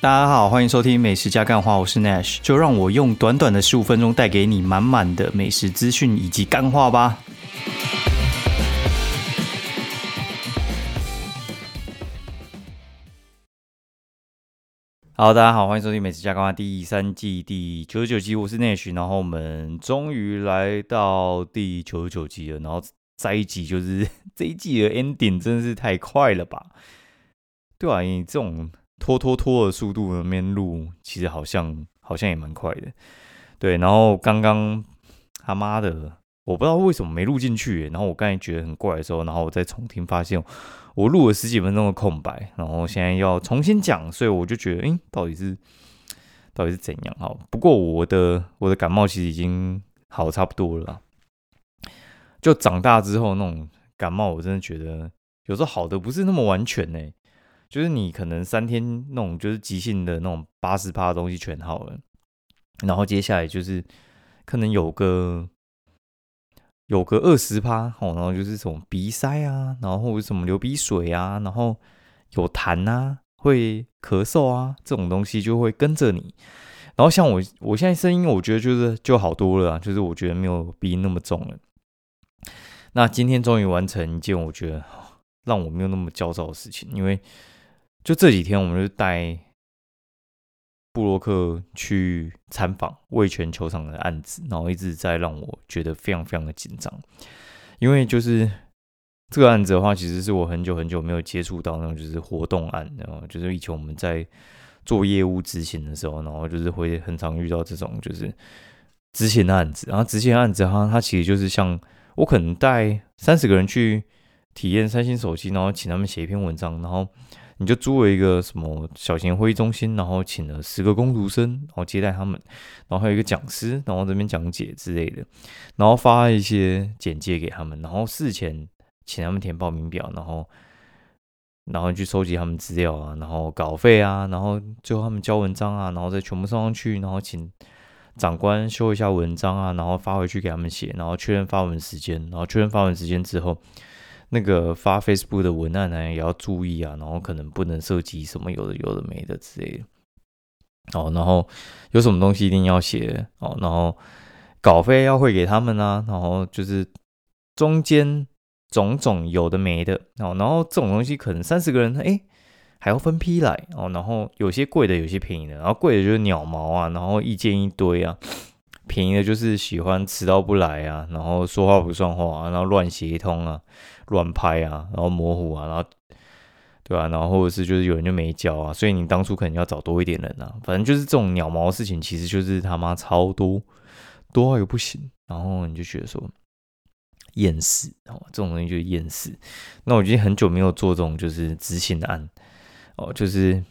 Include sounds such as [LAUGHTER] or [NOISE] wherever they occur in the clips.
大家好，欢迎收听美食加干话，我是 Nash，就让我用短短的十五分钟带给你满满的美食资讯以及干话吧。好，大家好，欢迎收听美食加干话第三季第九十九集，我是 Nash，然后我们终于来到第九十九集了，然后这一集就是 [LAUGHS] 这一季的 ending，真的是太快了吧？对啊，你这种。拖拖拖的速度那边录，其实好像好像也蛮快的，对。然后刚刚他妈的，我不知道为什么没录进去。然后我刚才觉得很怪的时候，然后我再重听，发现我录了十几分钟的空白。然后现在要重新讲，所以我就觉得，哎，到底是到底是怎样？好，不过我的我的感冒其实已经好差不多了。就长大之后那种感冒，我真的觉得有时候好的不是那么完全呢。就是你可能三天那种就是急性的那种八十趴的东西全好了，然后接下来就是可能有个有个二十趴哦，然后就是什么鼻塞啊，然后什么流鼻水啊，然后有痰啊，会咳嗽啊，这种东西就会跟着你。然后像我我现在声音，我觉得就是就好多了，就是我觉得没有鼻音那么重了。那今天终于完成一件我觉得 [SIGHS] 让我没有那么焦躁的事情，因为。就这几天，我们就带布洛克去参访卫权球场的案子，然后一直在让我觉得非常非常的紧张，因为就是这个案子的话，其实是我很久很久没有接触到那种就是活动案，然后就是以前我们在做业务执行的时候，然后就是会很常遇到这种就是执行案子，然后执行案子哈，它其实就是像我可能带三十个人去体验三星手机，然后请他们写一篇文章，然后。你就租了一个什么小型会议中心，然后请了十个工读生，然后接待他们，然后还有一个讲师，然后这边讲解之类的，然后发一些简介给他们，然后事前请他们填报名表，然后然后去收集他们资料啊，然后稿费啊，然后最后他们交文章啊，然后再全部送上去，然后请长官修一下文章啊，然后发回去给他们写，然后确认发文时间，然后确认发文时间之后。那个发 Facebook 的文案呢，也要注意啊，然后可能不能涉及什么有的有的没的之类的。哦，然后有什么东西一定要写哦，然后稿费要汇给他们啊，然后就是中间种种有的没的。哦，然后这种东西可能三十个人哎还要分批来。哦，然后有些贵的，有些便宜的，然后贵的就是鸟毛啊，然后意见一堆啊。便宜的就是喜欢迟到不来啊，然后说话不算话啊，然后乱写一通啊，乱拍啊，然后模糊啊，然后对吧？然后或者是就是有人就没交啊，所以你当初可能要找多一点人啊。反正就是这种鸟毛事情，其实就是他妈超多，多到又不行。然后你就觉得说厌世哦，这种东西就是厌世。那我已经很久没有做这种就是执行案哦，就是。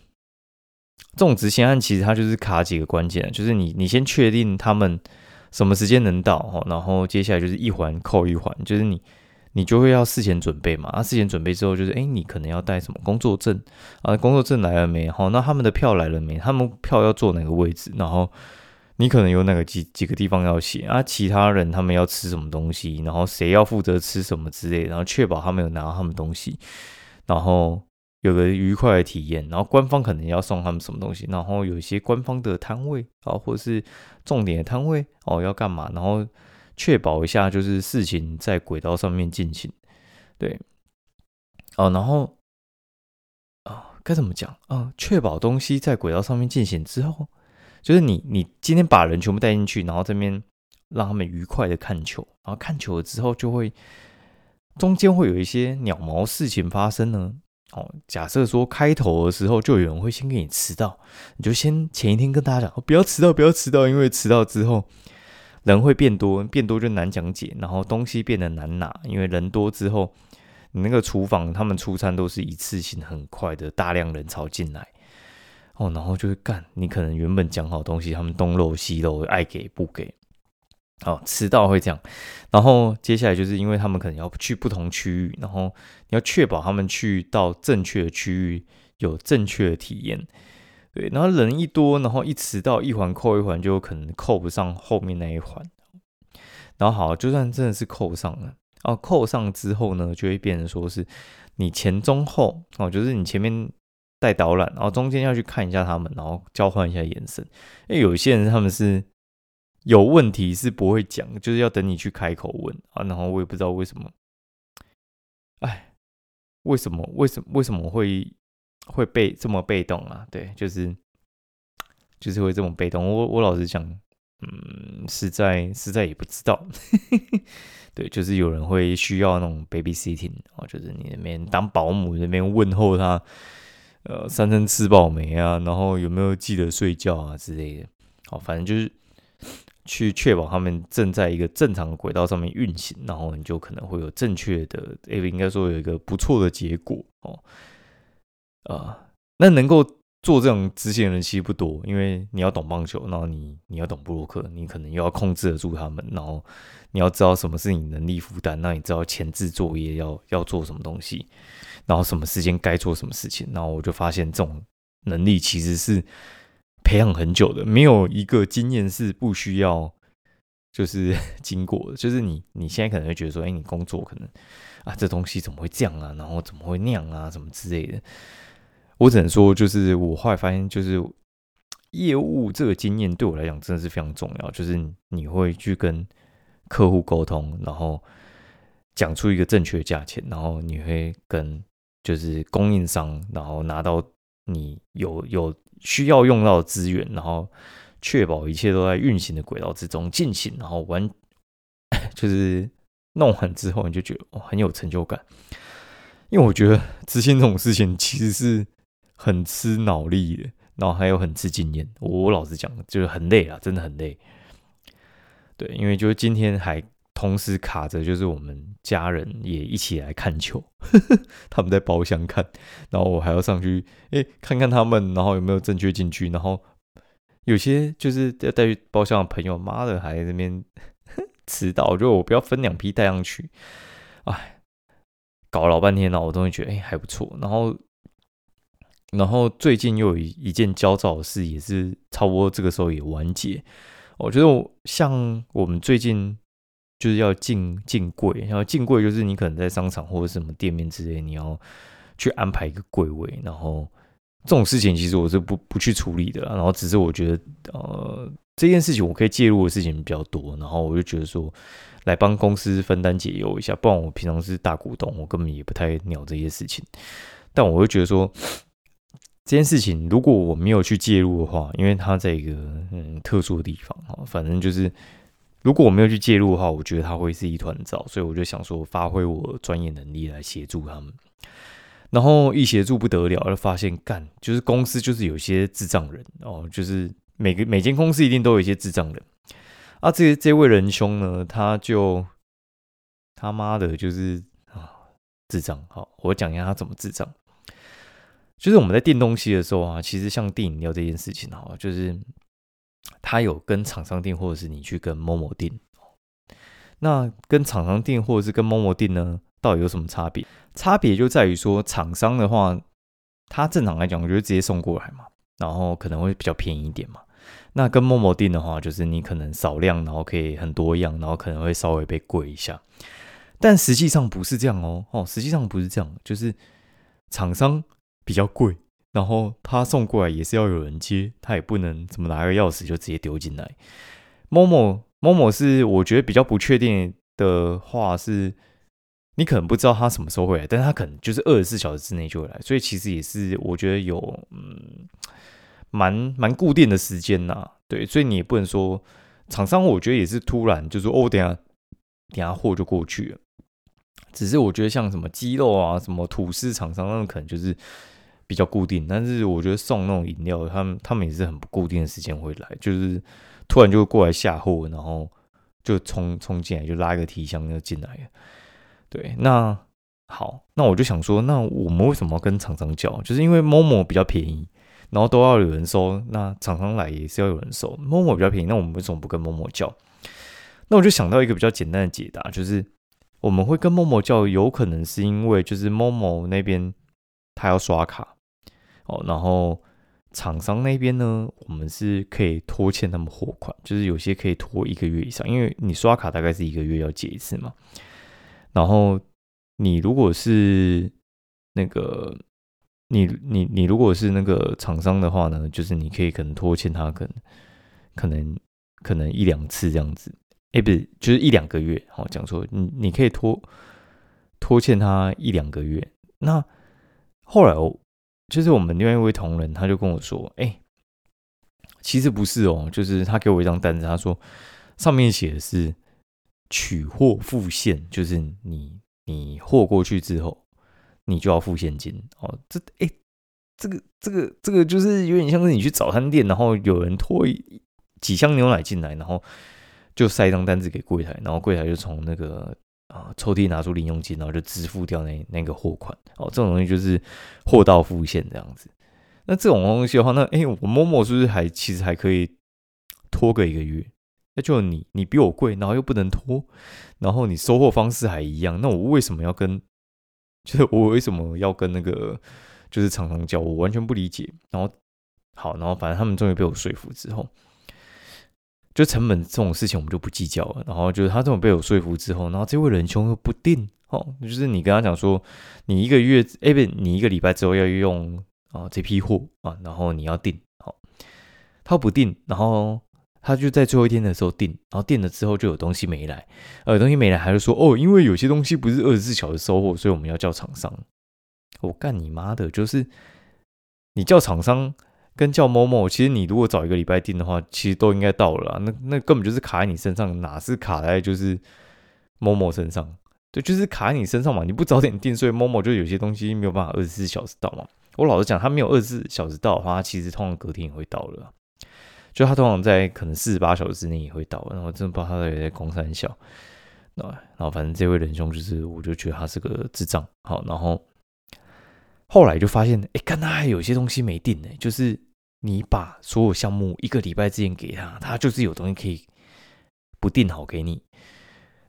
这种执行案其实它就是卡几个关键，就是你你先确定他们什么时间能到，然后接下来就是一环扣一环，就是你你就会要事前准备嘛，啊事前准备之后就是哎你可能要带什么工作证啊，工作证来了没？好，那他们的票来了没？他们票要坐哪个位置？然后你可能有哪个几几个地方要写啊？其他人他们要吃什么东西？然后谁要负责吃什么之类，然后确保他们有拿到他们东西，然后。有个愉快的体验，然后官方可能要送他们什么东西，然后有一些官方的摊位啊，或者是重点的摊位哦，要干嘛？然后确保一下，就是事情在轨道上面进行，对，哦，然后啊，该怎么讲啊？确保东西在轨道上面进行之后，就是你你今天把人全部带进去，然后这边让他们愉快的看球，然后看球了之后，就会中间会有一些鸟毛事情发生呢。哦，假设说开头的时候就有人会先给你迟到，你就先前一天跟大家讲，不要迟到，不要迟到，因为迟到之后人会变多，变多就难讲解，然后东西变得难拿，因为人多之后，你那个厨房他们出餐都是一次性很快的大量人潮进来，哦，然后就会干，你可能原本讲好东西，他们东漏西漏，爱给不给。哦，迟到会这样，然后接下来就是因为他们可能要去不同区域，然后你要确保他们去到正确的区域有正确的体验，对，然后人一多，然后一迟到一环扣一环，就可能扣不上后面那一环，然后好，就算真的是扣上了，哦，扣上之后呢，就会变成说是你前中后哦，就是你前面带导览，然后中间要去看一下他们，然后交换一下眼神。因为有些人他们是有问题是不会讲，就是要等你去开口问啊。然后我也不知道为什么，哎，为什么？为什么？为什么会会被这么被动啊？对，就是就是会这么被动。我我老实讲，嗯，实在实在也不知道。[LAUGHS] 对，就是有人会需要那种 baby sitting 哦，就是你那边当保姆那边问候他。呃，三餐吃饱没啊？然后有没有记得睡觉啊之类的？哦，反正就是去确保他们正在一个正常的轨道上面运行，然后你就可能会有正确的，应该说有一个不错的结果哦。啊，那能够做这种执行人其实不多，因为你要懂棒球，然后你你要懂布洛克，你可能又要控制得住他们，然后你要知道什么是你能力负担，那你知道前置作业要要做什么东西。然后什么时间该做什么事情，然后我就发现这种能力其实是培养很久的，没有一个经验是不需要就是 [LAUGHS] 经过的。就是你你现在可能会觉得说，哎，你工作可能啊，这东西怎么会这样啊？然后怎么会那样啊？什么之类的。我只能说，就是我后来发现，就是业务这个经验对我来讲真的是非常重要。就是你会去跟客户沟通，然后讲出一个正确的价钱，然后你会跟就是供应商，然后拿到你有有需要用到的资源，然后确保一切都在运行的轨道之中进行，然后完 [COUGHS] 就是弄完之后，你就觉得很有成就感。因为我觉得执行这种事情其实是很吃脑力的，然后还有很吃经验。我老实讲，就是很累啊，真的很累。对，因为就是今天还。同时卡着，就是我们家人也一起来看球，[LAUGHS] 他们在包厢看，然后我还要上去，哎，看看他们，然后有没有正确进去，然后有些就是要带去包厢的朋友，妈的还在那边 [LAUGHS] 迟到，就我不要分两批带上去，哎，搞了老半天了，我终于觉得哎还不错，然后，然后最近又有一一件焦躁的事，也是差不多这个时候也完结，我觉得像我们最近。就是要进进柜，然后进柜就是你可能在商场或者什么店面之类，你要去安排一个柜位，然后这种事情其实我是不不去处理的，然后只是我觉得呃这件事情我可以介入的事情比较多，然后我就觉得说来帮公司分担解忧一下，不然我平常是大股东，我根本也不太鸟这些事情，但我会觉得说这件事情如果我没有去介入的话，因为它在一个嗯特殊的地方哈，反正就是。如果我没有去介入的话，我觉得他会是一团糟，所以我就想说发挥我专业能力来协助他们。然后一协助不得了，就发现干就是公司就是有些智障人哦，就是每个每间公司一定都有一些智障人啊。这这位仁兄呢，他就他妈的就是啊智障。好，我讲一下他怎么智障。就是我们在订东西的时候啊，其实像订饮料这件事情哈，就是。他有跟厂商订，或者是你去跟某某订。那跟厂商订，或者是跟某某订呢，到底有什么差别？差别就在于说，厂商的话，他正常来讲，我觉得直接送过来嘛，然后可能会比较便宜一点嘛。那跟某某订的话，就是你可能少量，然后可以很多样，然后可能会稍微被贵一下。但实际上不是这样哦，哦，实际上不是这样，就是厂商比较贵。然后他送过来也是要有人接，他也不能怎么拿个钥匙就直接丢进来。某某某某是我觉得比较不确定的话，是你可能不知道他什么时候会来，但他可能就是二十四小时之内就会来，所以其实也是我觉得有嗯蛮蛮固定的时间呐。对，所以你也不能说厂商，我觉得也是突然就说哦，等下等下货就过去了。只是我觉得像什么鸡肉啊、什么吐司厂商，那种可能就是。比较固定，但是我觉得送那种饮料，他们他们也是很不固定的时间会来，就是突然就过来下货，然后就冲冲进来，就拉一个提箱就进来了。对，那好，那我就想说，那我们为什么要跟厂商叫？就是因为某某比较便宜，然后都要有人收，那厂商来也是要有人收。某某比较便宜，那我们为什么不跟某某叫？那我就想到一个比较简单的解答，就是我们会跟某某叫，有可能是因为就是某某那边他要刷卡。哦，然后厂商那边呢，我们是可以拖欠他们货款，就是有些可以拖一个月以上，因为你刷卡大概是一个月要结一次嘛。然后你如果是那个你你你如果是那个厂商的话呢，就是你可以可能拖欠他可能可能可能一两次这样子，哎，不是，就是一两个月。好，讲错，你你可以拖拖欠他一两个月。那后来我就是我们另外一位同仁，他就跟我说，哎，其实不是哦，就是他给我一张单子，他说上面写的是取货付现，就是你你货过去之后。你就要付现金哦，这哎，这个这个这个就是有点像是你去早餐店，然后有人拖几箱牛奶进来，然后就塞一张单子给柜台，然后柜台就从那个啊抽屉拿出零用金，然后就支付掉那那个货款哦，这种东西就是货到付现这样子。那这种东西的话，那哎，我某某是不是还其实还可以拖个一个月？那就你你比我贵，然后又不能拖，然后你收货方式还一样，那我为什么要跟？就是我为什么要跟那个就是常常交，我完全不理解。然后好，然后反正他们终于被我说服之后，就成本这种事情我们就不计较了。然后就是他这种被我说服之后，然后这位仁兄又不定哦，就是你跟他讲说，你一个月哎不，你一个礼拜之后要用啊这批货啊，然后你要订好，他不定，然后。他就在最后一天的时候订，然后订了之后就有东西没来，呃，东西没来，还是说哦，因为有些东西不是二十四小时收货，所以我们要叫厂商。我干你妈的！就是你叫厂商跟叫某某，其实你如果早一个礼拜订的话，其实都应该到了。那那根本就是卡在你身上，哪是卡在就是某某身上？对，就是卡在你身上嘛。你不早点订，所以某某就有些东西没有办法二十四小时到嘛。我老实讲，他没有二十四小时到的话，他其实通常隔天也会到了。就他通常在可能四十八小时之内也会到，然后真的不知道他在在公三小，那然后反正这位仁兄就是，我就觉得他是个智障。好，然后后来就发现，哎，看他还有些东西没定呢，就是你把所有项目一个礼拜之前给他，他就是有东西可以不定好给你。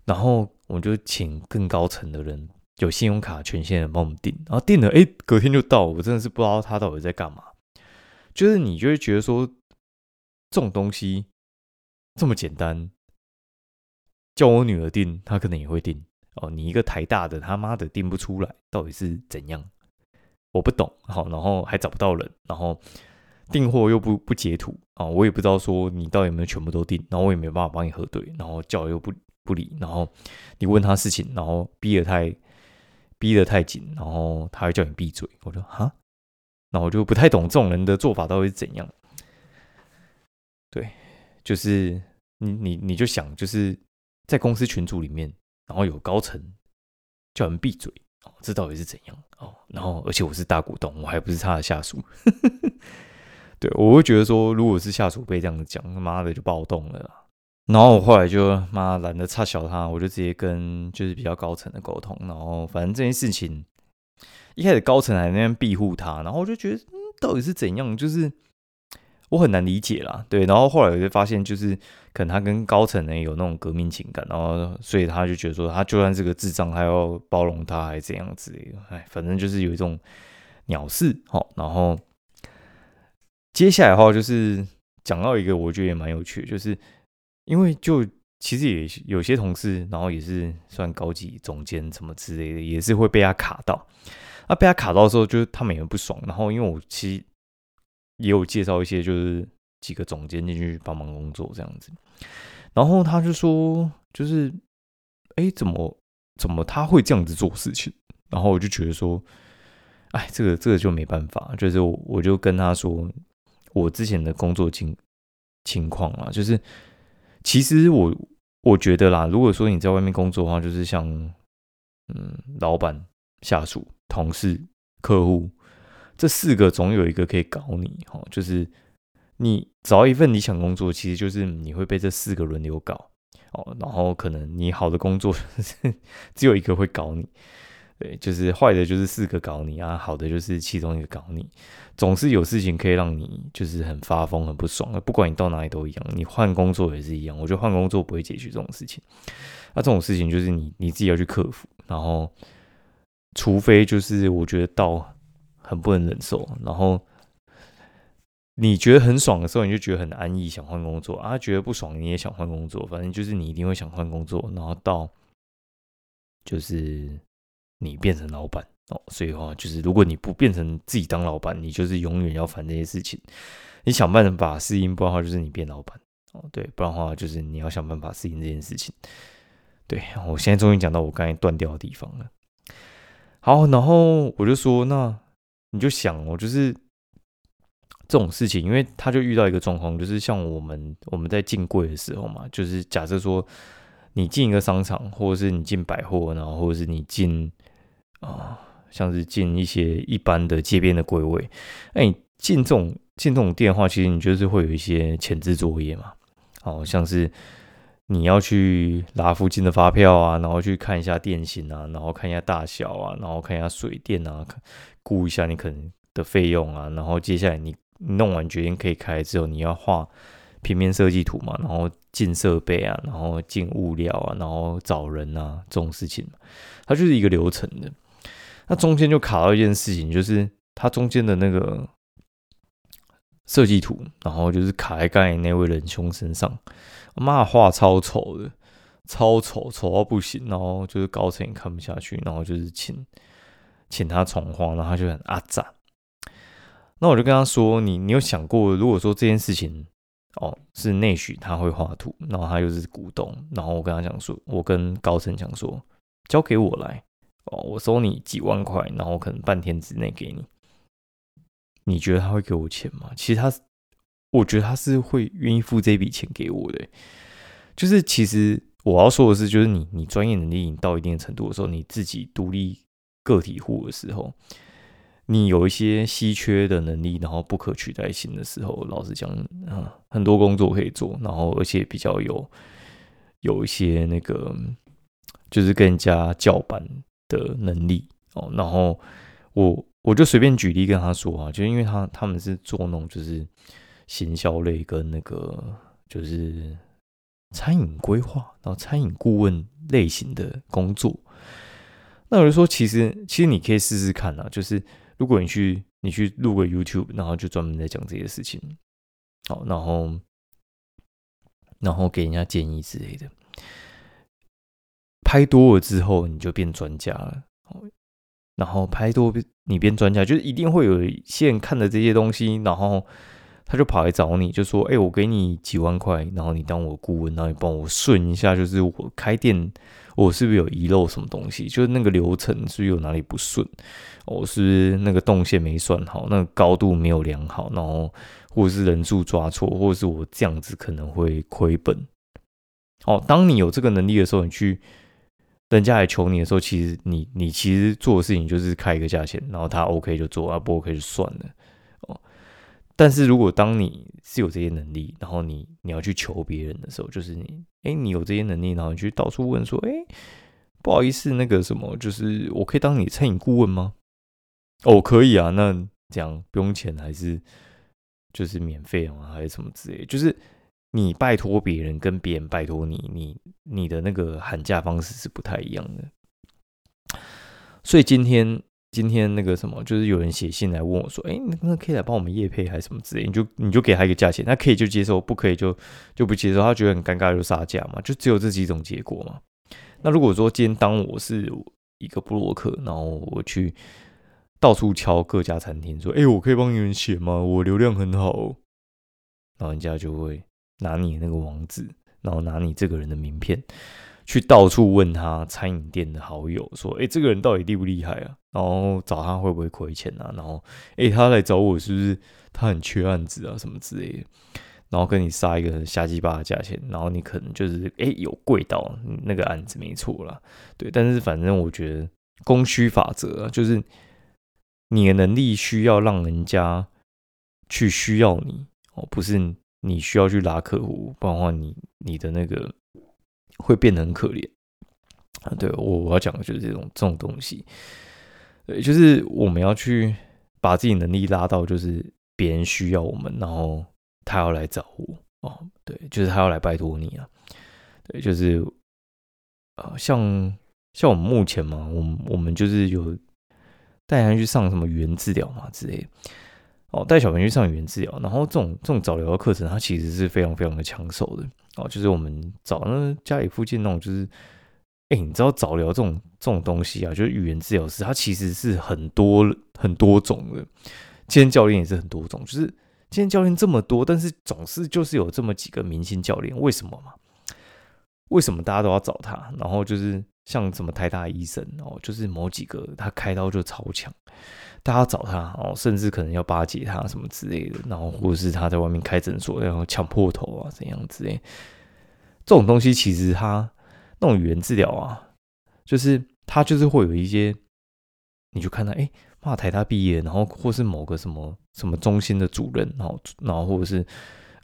然后我就请更高层的人，有信用卡权限的帮我们定，然后定了，哎，隔天就到，我真的是不知道他到底在干嘛。就是你就会觉得说。这种东西这么简单，叫我女儿定，她可能也会定哦。你一个台大的，他妈的定不出来，到底是怎样？我不懂。好，然后还找不到人，然后订货又不不截图啊，我也不知道说你到底有没有全部都订，然后我也没办法帮你核对，然后叫又不不理，然后你问他事情，然后逼得太逼得太紧，然后他会叫你闭嘴。我说哈，那我就不太懂这种人的做法到底是怎样。对，就是你你你就想，就是在公司群组里面，然后有高层叫人闭嘴哦，这到底是怎样哦？然后而且我是大股东，我还不是他的下属，[LAUGHS] 对我会觉得说，如果是下属被这样子讲，他妈的就暴动了。然后我后来就妈懒得插小他，我就直接跟就是比较高层的沟通。然后反正这件事情一开始高层还那边庇护他，然后我就觉得嗯，到底是怎样？就是。我很难理解啦，对，然后后来我就发现，就是可能他跟高层呢有那种革命情感，然后所以他就觉得说，他就算是个智障，还要包容他，还是怎样子的，哎，反正就是有一种鸟事，好，然后接下来的话就是讲到一个我觉得也蛮有趣的，就是因为就其实也有些同事，然后也是算高级总监什么之类的，也是会被他卡到，那被他卡到的时候，就是他们也不爽，然后因为我其实。也有介绍一些，就是几个总监进去帮忙工作这样子，然后他就说，就是，哎，怎么怎么他会这样子做事情？然后我就觉得说，哎，这个这个就没办法，就是我我就跟他说，我之前的工作情情况啊，就是其实我我觉得啦，如果说你在外面工作的话，就是像嗯，老板、下属、同事、客户。这四个总有一个可以搞你，哈，就是你找一份理想工作，其实就是你会被这四个轮流搞，哦，然后可能你好的工作 [LAUGHS] 只有一个会搞你，对，就是坏的就是四个搞你啊，好的就是其中一个搞你，总是有事情可以让你就是很发疯、很不爽，不管你到哪里都一样，你换工作也是一样，我觉得换工作不会解决这种事情，那这种事情就是你你自己要去克服，然后除非就是我觉得到。很不能忍受，然后你觉得很爽的时候，你就觉得很安逸，想换工作啊；觉得不爽，你也想换工作。反正就是你一定会想换工作，然后到就是你变成老板哦，所以的话就是，如果你不变成自己当老板，你就是永远要烦这些事情。你想办法适应，不然的话就是你变老板哦，对，不然的话就是你要想办法适应这件事情。对我现在终于讲到我刚才断掉的地方了。好，然后我就说，那你就想哦，就是这种事情，因为他就遇到一个状况，就是像我们我们在进柜的时候嘛，就是假设说你进一个商场，或者是你进百货，然后或者是你进啊，像是进一些一般的街边的柜位，哎，你进这种进这种店的话，其实你就是会有一些前置作业嘛，好像是。你要去拿附近的发票啊，然后去看一下电信啊，然后看一下大小啊，然后看一下水电啊，估一下你可能的费用啊，然后接下来你弄完决定可以开之后，你要画平面设计图嘛，然后进设备啊，然后进物料啊，然后找人啊，这种事情，它就是一个流程的。那中间就卡到一件事情，就是它中间的那个设计图，然后就是卡在刚才那位仁兄身上。妈画超丑的，超丑，丑到不行。然后就是高层也看不下去，然后就是请请他重画，然后他就很阿赞。那我就跟他说：“你你有想过，如果说这件事情哦是内许他会画图，然后他又是股东，然后我跟他讲说，我跟高层讲说，交给我来哦，我收你几万块，然后可能半天之内给你。你觉得他会给我钱吗？其实他。”我觉得他是会愿意付这笔钱给我的，就是其实我要说的是，就是你你专业能力到一定程度的时候，你自己独立个体户的时候，你有一些稀缺的能力，然后不可取代性的时候，老实讲，啊，很多工作可以做，然后而且比较有有一些那个就是跟人家叫板的能力哦，然后我我就随便举例跟他说啊，就因为他他们是做那种就是。行销类跟那个就是餐饮规划，然后餐饮顾问类型的工作，那我就说，其实其实你可以试试看啊，就是如果你去你去录个 YouTube，然后就专门在讲这些事情，好，然后然后给人家建议之类的，拍多了之后你就变专家了，然后拍多你变专家，就是一定会有一些人看的这些东西，然后。他就跑来找你，就说：“哎，我给你几万块，然后你当我顾问，然后你帮我顺一下，就是我开店，我是不是有遗漏什么东西？就是那个流程是不是有哪里不顺？我是是那个动线没算好，那个高度没有量好，然后或者是人数抓错，或者是我这样子可能会亏本。哦，当你有这个能力的时候，你去人家来求你的时候，其实你你其实做的事情就是开一个价钱，然后他 OK 就做，啊不 OK 就算了哦。”但是如果当你是有这些能力，然后你你要去求别人的时候，就是你，哎，你有这些能力，然后你去到处问说，哎，不好意思，那个什么，就是我可以当你餐饮顾问吗？哦，可以啊，那这样不用钱还是就是免费吗？还是什么之类？就是你拜托别人跟别人拜托你，你你的那个喊价方式是不太一样的。所以今天。今天那个什么，就是有人写信来问我说：“哎，那可以来帮我们夜配还是什么之类？”你就你就给他一个价钱，他可以就接受，不可以就就不接受。他觉得很尴尬就杀价嘛，就只有这几种结果嘛。那如果说今天当我是一个布洛克，然后我去到处敲各家餐厅说：“哎，我可以帮你们写吗？我流量很好。”然后人家就会拿你那个网址，然后拿你这个人的名片。去到处问他餐饮店的好友，说：“哎，这个人到底厉不厉害啊？然后找他会不会亏钱啊？然后，哎，他来找我是不是他很缺案子啊？什么之类的？然后跟你杀一个瞎鸡巴的价钱，然后你可能就是哎有贵到那个案子没错啦，对。但是反正我觉得供需法则啊，就是你的能力需要让人家去需要你哦，不是你需要去拉客户，不然的话你你的那个。会变得很可怜啊！对我我要讲的就是这种这种东西，对，就是我们要去把自己能力拉到，就是别人需要我们，然后他要来找我哦，对，就是他要来拜托你啊，对，就是呃，像像我们目前嘛，我们我们就是有带他去上什么语言治疗嘛之类的，哦，带小朋友去上语言治疗，然后这种这种早疗的课程，它其实是非常非常的抢手的。哦，就是我们找那家里附近那种，就是哎，你知道早疗这种这种东西啊，就是语言治疗师，它其实是很多很多种的。健身教练也是很多种，就是健身教练这么多，但是总是就是有这么几个明星教练，为什么嘛？为什么大家都要找他？然后就是像什么台大医生哦，就是某几个他开刀就超强，大家找他哦，甚至可能要巴结他什么之类的，然后或者是他在外面开诊所然后抢破头啊怎样之类，这种东西其实他。那种语言治疗啊，就是他就是会有一些，你就看他，哎，骂台大毕业，然后或是某个什么什么中心的主任，然后然后或者是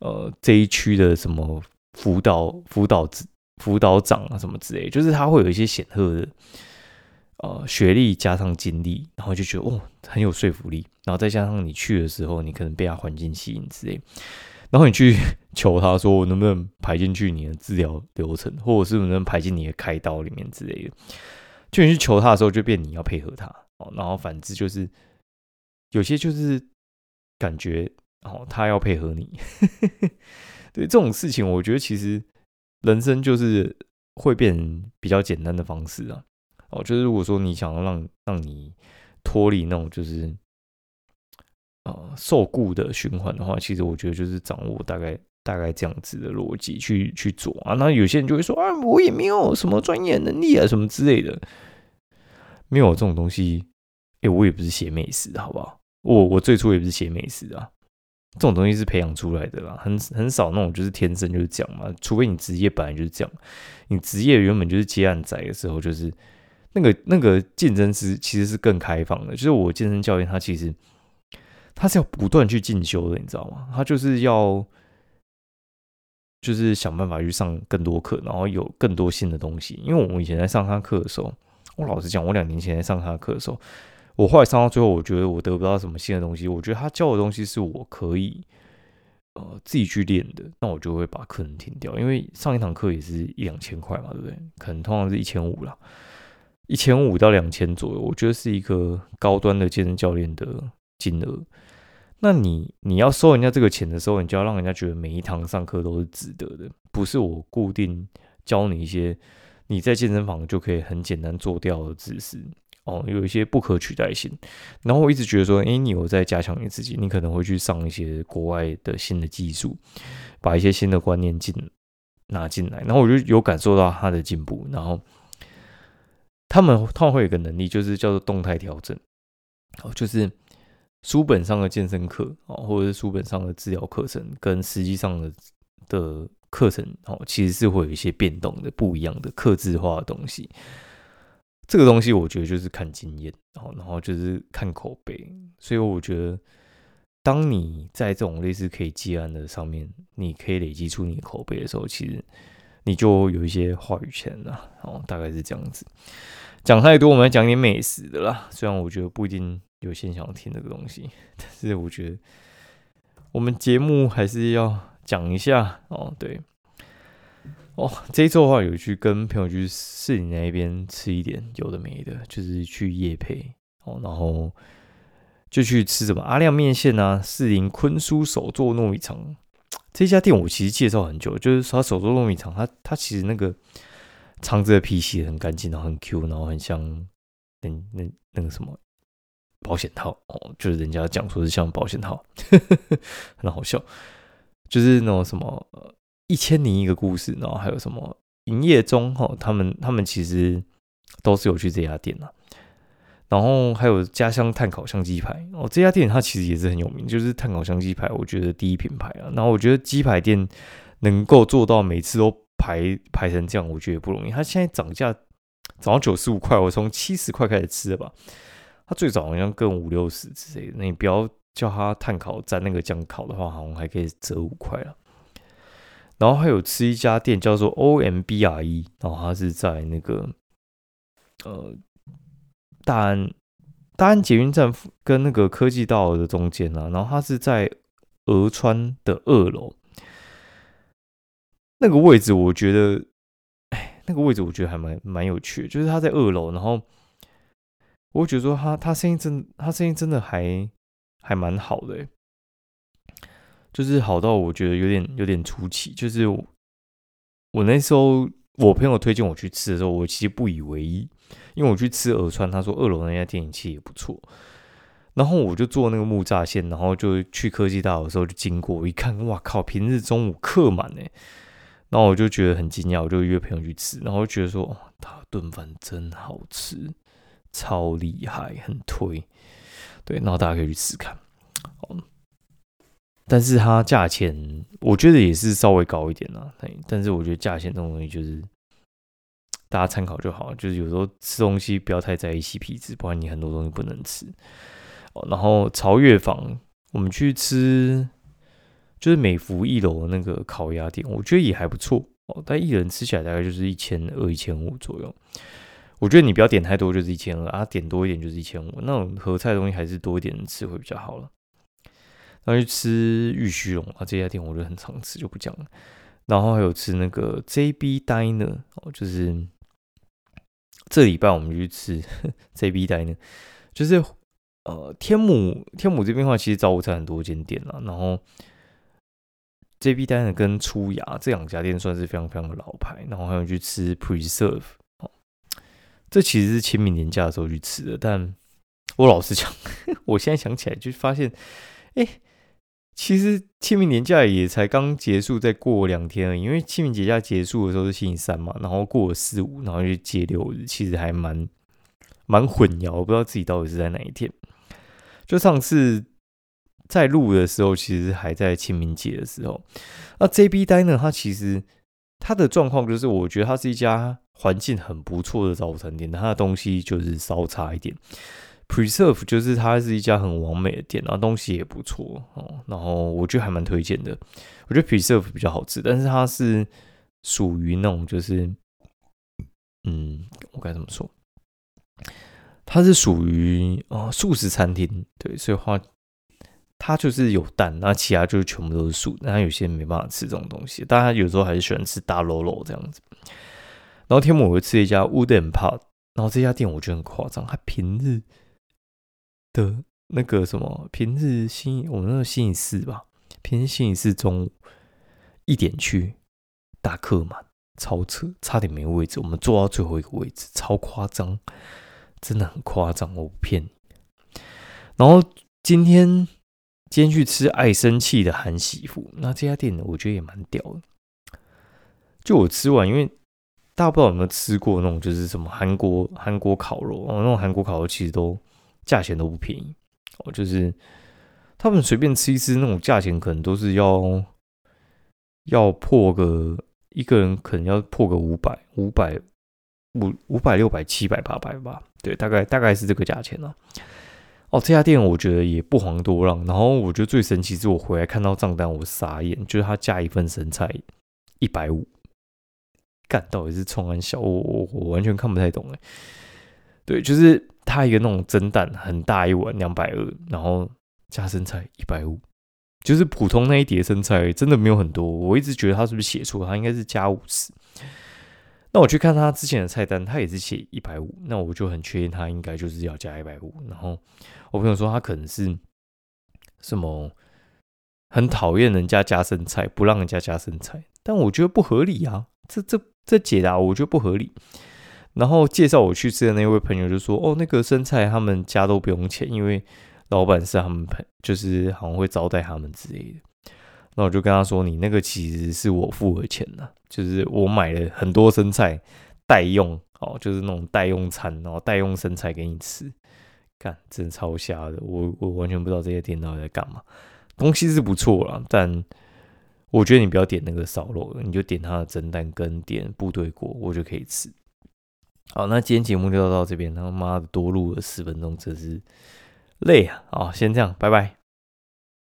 呃这一区的什么辅导辅导辅导长啊什么之类，就是他会有一些显赫的呃学历加上经历，然后就觉得哦很有说服力，然后再加上你去的时候，你可能被他环境吸引之类。然后你去求他说，我能不能排进去你的治疗流程，或者是能不能排进你的开刀里面之类的？就你去求他的时候，就变你要配合他哦。然后反之就是有些就是感觉哦，他要配合你。[LAUGHS] 对这种事情，我觉得其实人生就是会变比较简单的方式啊。哦，就是如果说你想要让让你脱离那种就是。呃，受雇的循环的话，其实我觉得就是掌握大概大概这样子的逻辑去去做啊。那有些人就会说啊，我也没有什么专业能力啊，什么之类的，没有这种东西。哎，我也不是写美食，好不好？我我最初也不是写美食啊，这种东西是培养出来的啦，很很少那种就是天生就是这样嘛。除非你职业本来就是这样，你职业原本就是接案仔的时候，就是那个那个竞争是其实是更开放的。就是我健身教练他其实。他是要不断去进修的，你知道吗？他就是要，就是想办法去上更多课，然后有更多新的东西。因为我们以前在上他课的时候，我老实讲，我两年前在上他课的时候，我后来上到最后，我觉得我得不到什么新的东西。我觉得他教的东西是我可以呃自己去练的，那我就会把课程停掉。因为上一堂课也是一两千块嘛，对不对？可能通常是一千五了，一千五到两千左右，我觉得是一个高端的健身教练的金额。那你你要收人家这个钱的时候，你就要让人家觉得每一堂上课都是值得的，不是我固定教你一些你在健身房就可以很简单做掉的知识哦，有一些不可取代性。然后我一直觉得说，哎，你有在加强你自己，你可能会去上一些国外的新的技术，把一些新的观念进拿进来，然后我就有感受到他的进步。然后他们他们会有一个能力，就是叫做动态调整，哦，就是。书本上的健身课哦，或者是书本上的治疗课程，跟实际上的的课程哦，其实是会有一些变动的，不一样的、克制化的东西。这个东西我觉得就是看经验，然后然后就是看口碑。所以我觉得，当你在这种类似可以接案的上面，你可以累积出你的口碑的时候，其实你就有一些话语权了。哦，大概是这样子。讲太多，我们来讲点美食的啦。虽然我觉得不一定。有些想听这个东西，[LAUGHS] 但是我觉得我们节目还是要讲一下哦。对，哦，这一周的话有去跟朋友去市里那边吃一点有的没的，就是去夜配哦，然后就去吃什么阿亮面线啊，士林坤叔手做糯米肠。这家店我其实介绍很久，就是他手做糯米肠，他他其实那个肠子的皮洗很干净，然后很 Q，然后很像那那那个什么。保险套哦，就是人家讲说是像保险套，呵呵呵很好笑。就是那种什么一千零一个故事，然后还有什么营业中哈，他们他们其实都是有去这家店啊。然后还有家乡碳烤香鸡排哦，这家店它其实也是很有名，就是碳烤香鸡排，我觉得第一品牌啊。然后我觉得鸡排店能够做到每次都排排成这样，我觉得不容易。它现在涨价涨到九十五块，我从七十块开始吃的吧。它最早好像更五六十之类的，那你不要叫它碳烤蘸那个酱烤的话，好像还可以折五块了。然后还有吃一家店叫做 O M B R E，然后它是在那个呃大安大安捷运站跟那个科技大道的中间啊，然后它是在鹅川的二楼，那个位置我觉得，哎，那个位置我觉得还蛮蛮有趣的，就是它在二楼，然后。我觉得说他他声音真他声音真的还还蛮好的，就是好到我觉得有点有点出奇。就是我那时候我朋友推荐我去吃的时候，我其实不以为意，因为我去吃鹅川，他说二楼那家电影其实也不错。然后我就坐那个木栅线，然后就去科技大楼的时候就经过，我一看，哇靠，平日中午客满哎。然后我就觉得很惊讶，我就约朋友去吃，然后觉得说，他炖饭真好吃，超厉害，很推。对，然后大家可以去吃看。但是它价钱，我觉得也是稍微高一点啦。但是我觉得价钱这种东西就是大家参考就好，就是有时候吃东西不要太在意 CP 值，不然你很多东西不能吃。哦，然后朝月坊，我们去吃，就是美孚一楼那个烤鸭店，我觉得也还不错哦。但一人吃起来大概就是一千二、一千五左右。我觉得你不要点太多，就是一千二啊，点多一点就是一千五。那种合菜东西还是多一点吃会比较好了。然后去吃玉虚荣啊，这家店我就很常吃，就不讲了。然后还有吃那个 JB Diner 哦，就是这礼拜我们去吃 [LAUGHS] JB Diner，就是呃天母天母这边的话，其实早午餐很多间店啦。然后 JB Diner 跟初雅这两家店算是非常非常的老牌。然后还有去吃 Preserve 哦，这其实是清明年假的时候去吃的。但我老实讲，[LAUGHS] 我现在想起来就发现，哎。其实清明年假也才刚结束，再过两天而已。因为清明节假结束的时候是星期三嘛，然后过了四五，然后就接六日，其实还蛮蛮混淆，我不知道自己到底是在哪一天。就上次在录的时候，其实还在清明节的时候。那 JB 呆呢？它其实它的状况就是，我觉得它是一家环境很不错的早餐店，它的东西就是稍差一点。Preserve 就是它是一家很完美的店，然后东西也不错哦，然后我觉得还蛮推荐的。我觉得 Preserve 比较好吃，但是它是属于那种就是，嗯，我该怎么说？它是属于啊素食餐厅，对，所以话它就是有蛋，那其他就是全部都是素，那有些人没办法吃这种东西，大家有时候还是喜欢吃大肉肉这样子。然后天母我会吃一家 Wooden Pot，然后这家店我觉得很夸张，它平日。的那个什么平日星，我们那个星期四吧，平日星期四中午一点去，大客满，超车，差点没位置，我们坐到最后一个位置，超夸张，真的很夸张，我不骗你。然后今天今天去吃爱生气的韩媳妇，那这家店，我觉得也蛮屌的。就我吃完，因为大家不知道有没有吃过那种，就是什么韩国韩国烤肉哦，那种韩国烤肉其实都。价钱都不便宜哦，就是他们随便吃一吃那种价钱，可能都是要要破个一个人可能要破个五百五百五五百六百七百八百吧，对，大概大概是这个价钱了。哦，这家店我觉得也不遑多让。然后我觉得最神奇是我回来看到账单，我傻眼，就是他加一份生菜一百五，干到底是冲安小，我我我完全看不太懂哎。对，就是。他一个那种蒸蛋很大一碗两百二，然后加生菜一百五，就是普通那一碟生菜真的没有很多。我一直觉得他是不是写错，他应该是加五十。那我去看他之前的菜单，他也是写一百五，那我就很确定他应该就是要加一百五。然后我朋友说他可能是什么很讨厌人家加生菜，不让人家加生菜，但我觉得不合理啊，这这这解答我觉得不合理。然后介绍我去吃的那位朋友就说：“哦，那个生菜他们家都不用钱，因为老板是他们朋，就是好像会招待他们之类的。”那我就跟他说：“你那个其实是我付的钱呐，就是我买了很多生菜代用，哦，就是那种代用餐，然后代用生菜给你吃。干，真超瞎的，我我完全不知道这些店到底在干嘛。东西是不错啦，但我觉得你不要点那个烧肉，你就点他的蒸蛋跟点部队锅，我就可以吃。”好，那今天节目就到这边。他妈的多录了十分钟，真是累啊！好，先这样，拜拜。